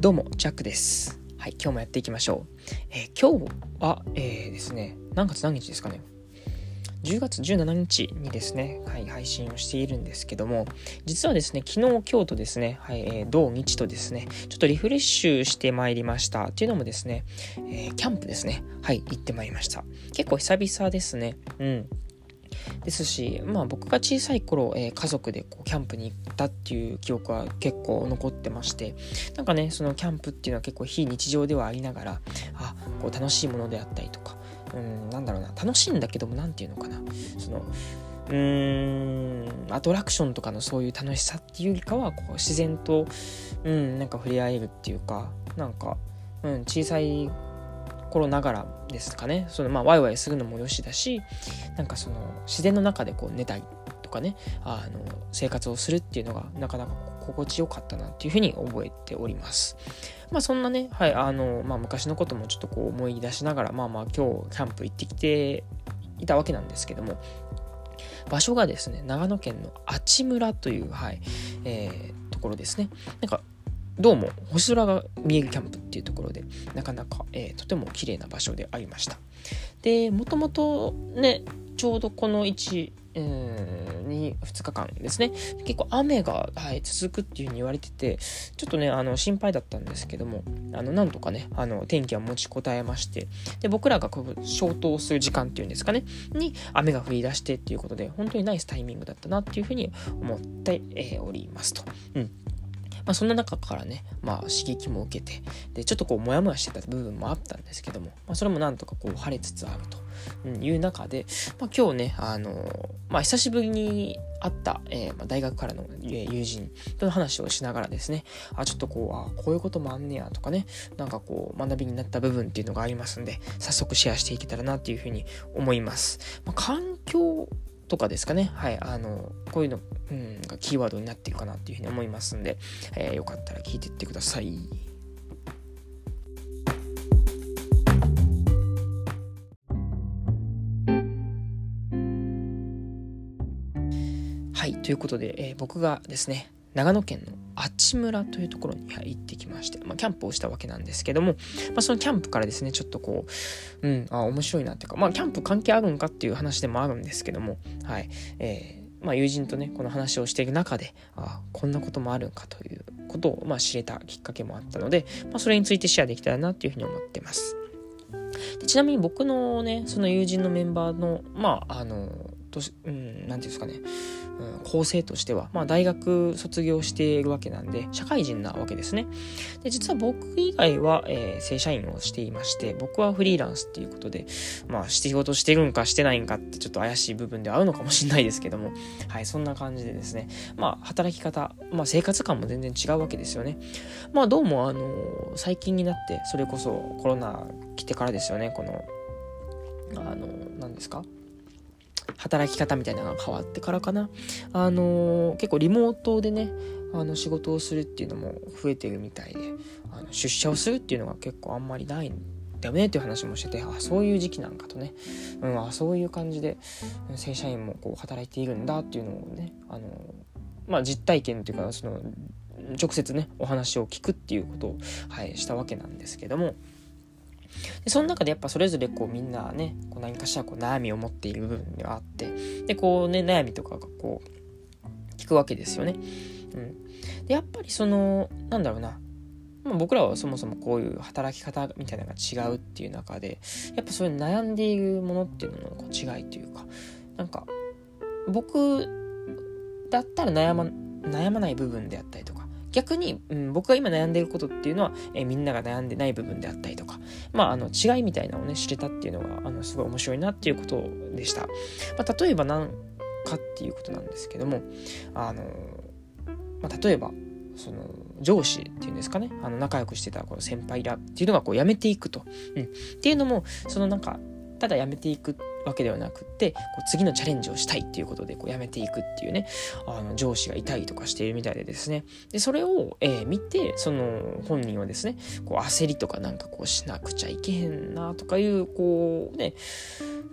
どうも、ジャックです。はい、今日もやっていきましょう。えー今日は、えーですね、何月何日ですかね。10月17日にですね、はい、配信をしているんですけども、実はですね、昨日、今日とですね、はい、えー同日とですね、ちょっとリフレッシュしてまいりました。っていうのもですね、えーキャンプですね、はい、行ってまいりました。結構久々ですね、うん。ですし、まあ僕が小さい頃、えー家族でこうキャンプに行ったっていう記憶は結構残ってまして、なんかね、そのキャンプっていうのは結構非日常ではありながら、あ、こう楽しいものであったりとか、うん、なんだろうな、楽しいんだけども、なんていうのかな、その、うーん、アトラクションとかのそういう楽しさっていうよりかは、こう自然と、うん、なんか触れ合えるっていうか、なんか、うん、小さい頃ながらですかね、そのまあワイワイするのもよしだし、なんかその自然の中でこう寝たりとかね、あの生活をするっていうのがなかなか心地よかったなっていうふうに覚えております。まあそんなね、はい、あの、まあ昔のこともちょっとこう思い出しながら、まあまあ今日キャンプ行ってきていたわけなんですけども、場所がですね、長野県の阿智村という、はい、えーところですね。なんかどうも星空が見えるキャンプっていうところでなかなか、えーとても綺麗な場所でありましたでもともとねちょうどこの1、えーに2日間ですね結構雨が、はい、続くっていうふうに言われててちょっとねあの心配だったんですけどもあのなんとかねあの天気は持ちこたえましてで僕らがこう消灯する時間っていうんですかねに雨が降り出してっていうことで本当にナイスタイミングだったなっていうふうに思って、えーおりますと。うんまあ、そんな中からね、まあ、刺激も受けてでちょっとこうモヤモヤしてた部分もあったんですけども、まあ、それもなんとかこう晴れつつあるとうんいう中で、まあ、今日ね、あのーまあ、久しぶりに会った、えーまあ、大学からの友人との話をしながらですねあちょっとこうあこういうこともあんねやとかねなんかこう学びになった部分っていうのがありますんで早速シェアしていけたらなっていうふうに思います、まあ、環境とかですかね。はい。あの、こういうの、うん、がキーワードになっていくかなっていうふうに思いますんで、えーよかったら聞いていってください。はい。ということで、えー僕がですね、長野県の阿智村というところに行ってきまして、まあ、キャンプをしたわけなんですけども、まあ、そのキャンプからですね、ちょっとこう、うん、あ、面白いなっていうか、まあ、キャンプ関係あるんかっていう話でもあるんですけども、はい。えーまあ、友人とね、この話をしている中で、あこんなこともあるんかということを、まあ、知れたきっかけもあったので、まあ、それについてシェアできたらなっていうふうに思ってます。でちなみに僕のね、その友人のメンバーの、まあ、あの、としうん、なんていうんですかね、うん、構成としては、まあ、大学卒業しているわけなんで、社会人なわけですね。で、実は僕以外は、えー正社員をしていまして、僕はフリーランスっていうことで、まあ、仕事してるんかしてないんかってちょっと怪しい部分ではあるのかもしれないですけども、はい、そんな感じでですね、まあ、働き方、まあ、生活感も全然違うわけですよね。まあ、どうも、あの、最近になって、それこそコロナ来てからですよね、この、あの、何ですか？働き方みたいなのが変わってからかな。あの結構リモートでね、あの仕事をするっていうのも増えてるみたいで、あの出社をするっていうのが結構あんまりないんだよねっていう話もしてて、あ、そういう時期なんかとね、うん、あ、そういう感じで正社員もこう働いているんだっていうのをね、あのまあ実体験っていうか、その、直接ね、お話を聞くっていうことを、はい、したわけなんですけども、でその中でやっぱそれぞれこうみんなねこう何かしらこう悩みを持っている部分があってでこうね悩みとかがこう聞くわけですよね。うん、でやっぱりそのなんだろうな、まあ、僕らはそもそもこういう働き方みたいなのが違うっていう中でやっぱそういう悩んでいるものっていうののこう違いというかなんか僕だったら悩ま悩まない部分であったりとか逆に、うん、僕が今悩んでいることっていうのは、えーみんなが悩んでない部分であったりとか、まあ、あの違いみたいなのをね知れたっていうのがあのすごい面白いなっていうことでした。まあ、例えば何かっていうことなんですけどもあの、まあ、例えばその上司っていうんですかね。あの仲良くしてたこの先輩らっていうのがこう辞めていくと、うん、っていうのもそのなんかただ辞めていくわけではなくってこう次のチャレンジをしたいっていうことでこう辞めていくっていうねあの上司がいたりとかしているみたいでですね。でそれを、えー見てその本人はですねこう焦りとかなんかこうしなくちゃいけへんなとかいうこうね、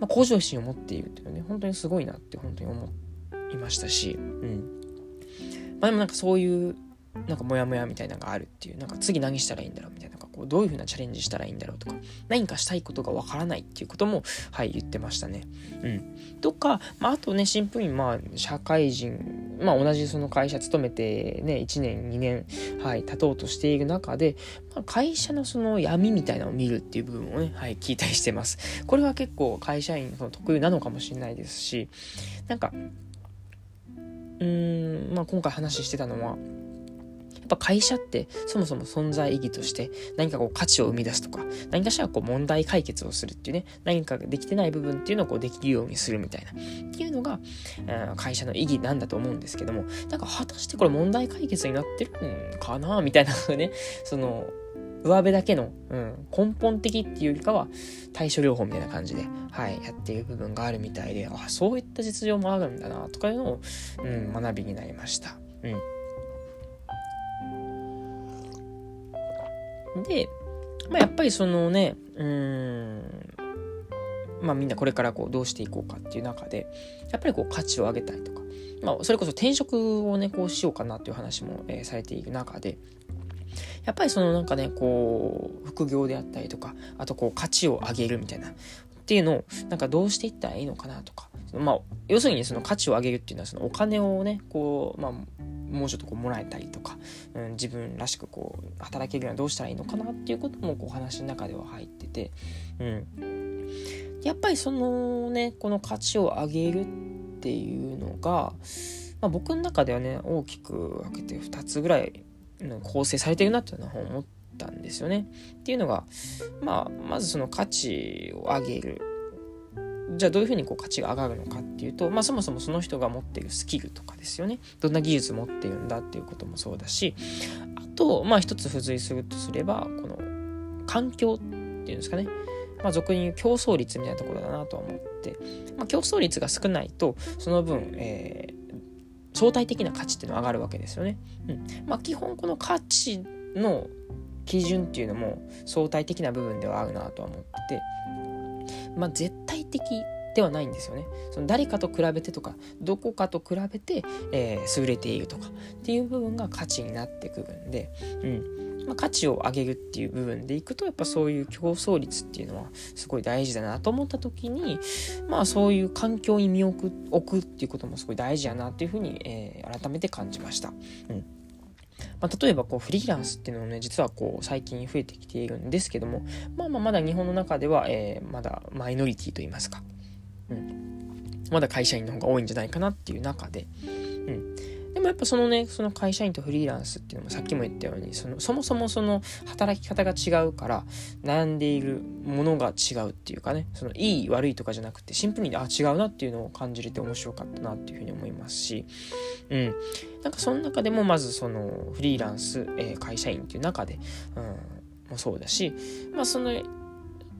まあ、向上心を持っているっていうね本当にすごいなって本当に思いましたし、うん。まあ、でもなんかそういうなんかモヤモヤみたいなのがあるっていう、なんか次何したらいいんだろうみたいな、こうどういう風なチャレンジしたらいいんだろうとか、何かしたいことがわからないっていうことも、はい、言ってましたね。うん。とか、まあ、あとね、シンプルに、まあ、社会人、まあ、同じその会社勤めてね、1年、2年、はい、経とうとしている中で、まあ、会社のその闇みたいなのを見るっていう部分をね、はい、聞いたりしてます。これは結構会社員の特有なのかもしれないですし、なんか、うーん、まあ、今回話してたのは、ぱ会社ってそもそも存在意義として何かこう価値を生み出すとか、何かしらこう問題解決をするっていうね、何かできてない部分っていうのをこうできるようにするみたいな、っていうのが、え会社の意義なんだと思うんですけども、なんか果たしてこれ問題解決になってるんかなみたいなね、その、上辺だけの、うん、根本的っていうよりかは対処療法みたいな感じで、はい、やっている部分があるみたいで、あ、そういった実情もあるんだな、とかいうのを、うん、学びになりました。うん。で、まあ、やっぱりそのね、うん、まあみんなこれからこうどうしていこうかっていう中で、やっぱりこう価値を上げたいとか、まあそれこそ転職をね、こうしようかなっていう話も、えー、されている中で、やっぱりそのなんかね、こう、副業であったりとか、あとこう価値を上げるみたいな、っていうのを、なんかどうしていったらいいのかなとか、まあ、要するにその価値を上げるっていうのは、そのお金をね、こう、まあ、もうちょっとこうもらえたりとか、うん、自分らしくこう働けるにはどうしたらいいのかなっていうこともこう話の中では入ってて、うん、やっぱりそのねこの価値を上げるっていうのが、まあ、僕の中ではね大きく分けて2つぐらい構成されてるなっていうのは思ったんですよね。っていうのが、まあ、まずその価値を上げるじゃあどういうふうにこう価値が上がるのかっていうと、まあ、そもそもその人が持っているスキルとかですよね。どんな技術持っているんだっていうこともそうだしあとまあ一つ付随するとすればこの環境っていうんですかね。まあ、俗に言う競争率みたいなところだなとは思って、まあ、競争率が少ないとその分、えー、相対的な価値っていうのは上がるわけですよね。うん。まあ、基本この価値の基準っていうのも相対的な部分ではあるなとは思ってて。まあ、絶対的ではないんですよね。その誰かと比べてとか、どこかと比べて、えー、優れているとかっていう部分が価値になってくるんで、うんまあ、価値を上げるっていう部分でいくと、やっぱそういう競争率っていうのはすごい大事だなと思った時に、まあそういう環境に身を置くっていうこともすごい大事やなっていうふうに、えー、改めて感じました。うんまあ、例えばこうフリーランスっていうのもね、実はこう最近増えてきているんですけども、まあまあまだ日本の中では、えー、まだマイノリティと言いますか、うん。まだ会社員の方が多いんじゃないかなっていう中で、うん。でもやっぱそのね、その会社員とフリーランスっていうのもさっきも言ったように、そのそもそもその働き方が違うから、悩んでいるものが違うっていうかね、そのいい悪いとかじゃなくて、シンプルに、あ、違うなっていうのを感じれて面白かったなっていうふうに思いますし、うん。なんかその中でもまずそのフリーランス、えー、会社員っていう中で、うん、もそうだし、まあその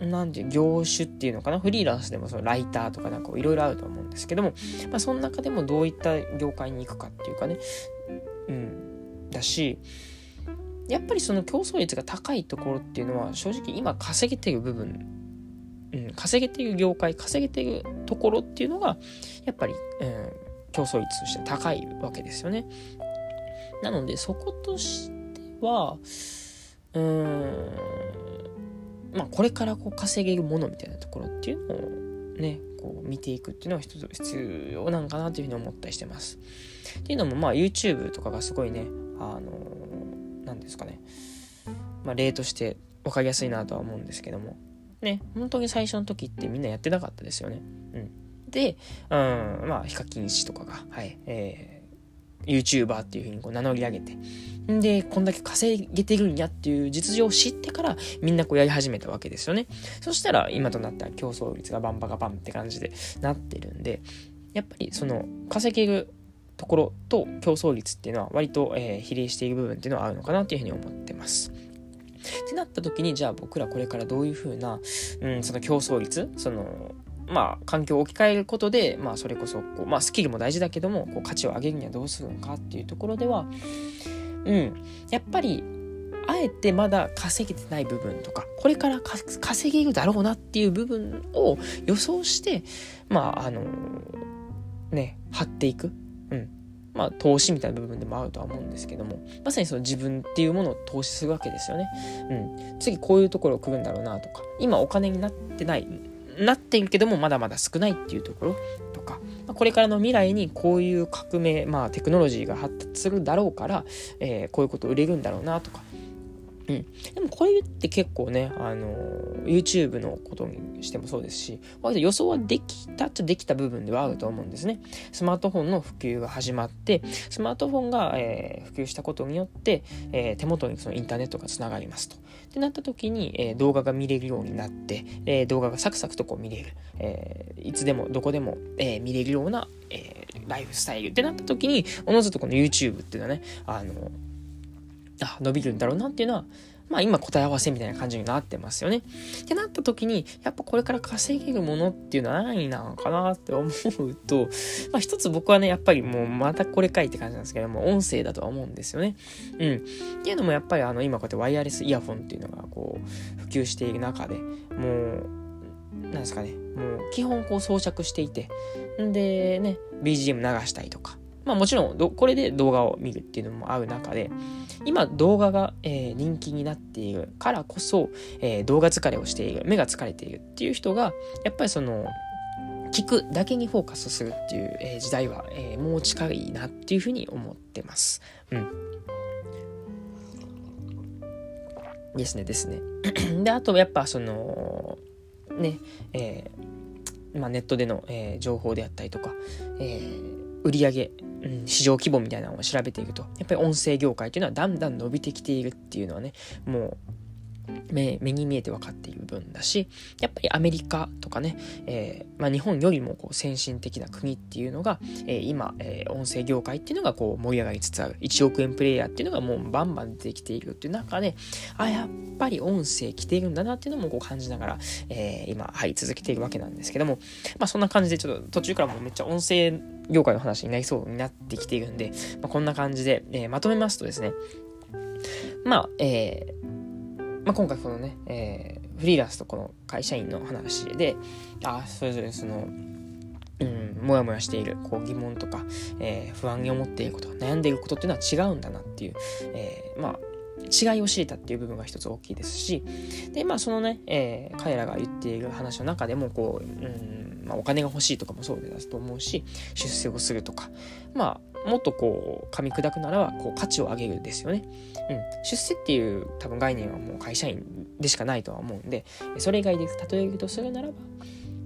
なんていう業種っていうのかな？フリーランスでもそのライターとかなんかいろいろあると思うんですけども、まあ、その中でもどういった業界に行くかっていうかね、うん、だし、やっぱりその競争率が高いところっていうのは正直今稼げてる部分、うん、稼げてる業界、稼げてるところっていうのが、やっぱり、うん、競争率として高いわけですよね。なのでそことしては、うーん、まあ、これからこう稼げるものみたいなところっていうのをね、こう見ていくっていうのは一つ必要なんかなというふうに思ったりしてます。っていうのも、まあ YouTube とかがすごいね、あの何ですかね、まあ例として分かりやすいなとは思うんですけども、ね、本当に最初の時ってみんなやってなかったですよね。うん。で、うん、まあ、ヒカキン氏とかが、はい、えー YouTuber っていう風にこう名乗り上げて、で、こんだけ稼げてるんやっていう実情を知ってからみんなこうやり始めたわけですよね。そしたら今となったら競争率がバンバカバンって感じでなってるんで、やっぱりその稼げるところと競争率っていうのは割と、え、比例している部分っていうのはあるのかなっていうふうに思ってます。ってなった時にじゃあ僕らこれからどういうふうな、うん、その競争率そのまあ、環境を置き換えることで、まあ、それこそこう、まあ、スキルも大事だけどもこう価値を上げるにはどうするのかっていうところでは、うん、やっぱりあえてまだ稼げてない部分とかこれから稼げるだろうなっていう部分を予想してまああのね張っていく、うん、まあ、投資みたいな部分でもあるとは思うんですけども、まさにその自分っていうものを投資するわけですよね。うん。次こういうところを来るんだろうなとか、今お金になってない、なってんけどもまだまだ少ないっていうところとか、ま、これからの未来にこういう革命、まあテクノロジーが発達するだろうから、えー、こういうこと売れるんだろうなとか、うん。でもこれって結構ね、あの、YouTube のことにしてもそうですし、割と予想はできたっちゃできた部分ではあると思うんですね。スマートフォンの普及が始まって、スマートフォンが、えー、普及したことによって、えー、手元にそのインターネットがつながりますと。ってなった時に、え動画が見れるようになって、え動画がサクサクとこう見れる。えいつでもどこでも、え見れるような、えライフスタイルってなった時に、おのずとこの YouTube っていうのはね、あの、あ、伸びるんだろうなっていうのは、まあ今答え合わせみたいな感じになってますよね。ってなった時に、やっぱこれから稼げるものっていうのは何なのかなって思うと、まあ一つ僕はね、やっぱりもうまたこれかいって感じなんですけども、音声だとは思うんですよね。うん。っていうのもやっぱりあの今こうやってワイヤレスイヤフォンっていうのがこう普及している中で、もう、なんですかね、もう基本こう装着していて、んでね、BGM 流したりとか、まあもちろんこれで動画を見るっていうのも合う中で、今動画が、えー、人気になっているからこそ、えー、動画疲れをしている、目が疲れているっていう人が、やっぱりその、聞くだけにフォーカスするっていう、えー、時代は、えー、もう近いなっていうふうに思ってます。うん。ですね、ですね。で、あとやっぱその、ね、えー、まあ、ネットでの、えー、情報であったりとか、えー売上、うん、市場規模みたいなのを調べていくと、やっぱり音声業界っていうのはだんだん伸びてきているっていうのはね、もう目目に見えて分かっている分だし、やっぱりアメリカとかね、えー、まあ、日本よりもこう先進的な国っていうのが、えー、今、えー、音声業界っていうのがこう盛り上がりつつある。1億円プレイヤーっていうのがもうバンバン出てきているっていう中で、あ、やっぱり音声来ているんだなっていうのもこう感じながら、え今、はい、続けているわけなんですけども、まあそんな感じでちょっと途中からもうめっちゃ音声業界の話になりそうになってきているんで、まあ、こんな感じで、えまとめますとですね、まあ、えー、まあ、今回このね、えー、フリーランスとこの会社員の話で、あそれぞれその、うん、もやもやしているこう疑問とか、えー、不安に思っていること、悩んでいることっていうのは違うんだなっていう、えー、まあ、違いを知れたっていう部分が一つ大きいですし、で、まあ、そのね、えー、彼らが言っている話の中でも、こう、うん、まあ、お金が欲しいとかもそうだと思うし、出世をするとか、まあ、もっとこう噛み砕くならばこう価値を上げるですよね。うん、出世っていう多分概念はもう会社員でしかないとは思うんでそれ以外で例えるとするならば、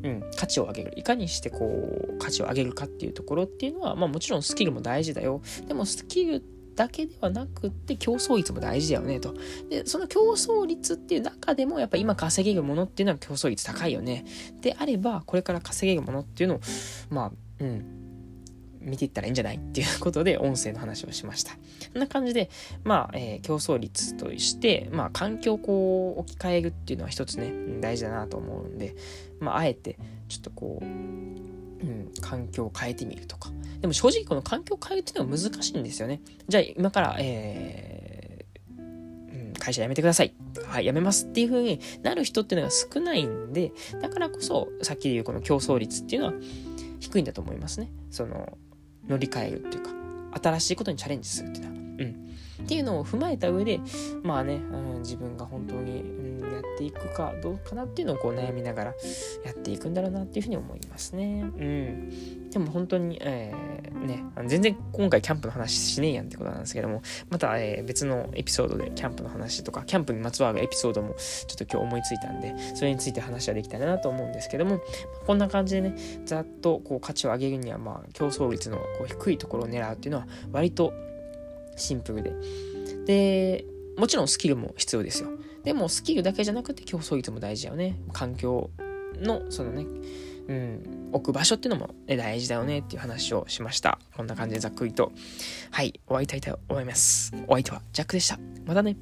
うん、価値を上げる。いかにしてこう価値を上げるかっていうところっていうのは、まあ、もちろんスキルも大事だよ。でもスキルだけではなくって競争率も大事だよねと。で、その競争率っていう中でもやっぱ今稼げるものっていうのは競争率高いよね。であれば、これから稼げるものっていうのを、まあ、うん、見ていったらいいんじゃないっていうことで音声の話をしました。こんな感じで、まあ、えー、競争率として、まあ、環境をこう置き換えるっていうのは一つね、大事だなと思うんで、まあ、あえて、ちょっとこう、うん、環境を変えてみるとか。でも正直この環境を変えるっていうのは難しいんですよね。じゃあ今から、えー、会社辞めてください。はい、辞めますっていう風になる人っていうのが少ないんで、だからこそ、さっきで言うこの競争率っていうのは低いんだと思いますね。その、乗り換えるっていうか、新しいことにチャレンジするっていうのは。うん。っていうのを踏まえた上で、まあね、うん、自分が本当に、うん、っていくかどうかなっていうのをこう悩みながらやっていくんだろうなっていうふうに思いますね。うん。でも本当に、えー、ね、全然今回キャンプの話しねえやんってことなんですけども、また、えー、別のエピソードでキャンプの話とか、キャンプにまつわるエピソードもちょっと今日思いついたんで、それについて話はできたらなと思うんですけども、こんな感じでね、ざっとこう価値を上げるには、まあ、競争率のこう低いところを狙うっていうのは、割とシンプルで。で、もちろんスキルも必要ですよ。でもスキルだけじゃなくて競争率も大事だよね。環境の、そのね、うん、置く場所っていうのも、ね、大事だよねっていう話をしました。こんな感じでざっくりと、はい、終わりたいと思います。お相手はジャックでした。またね。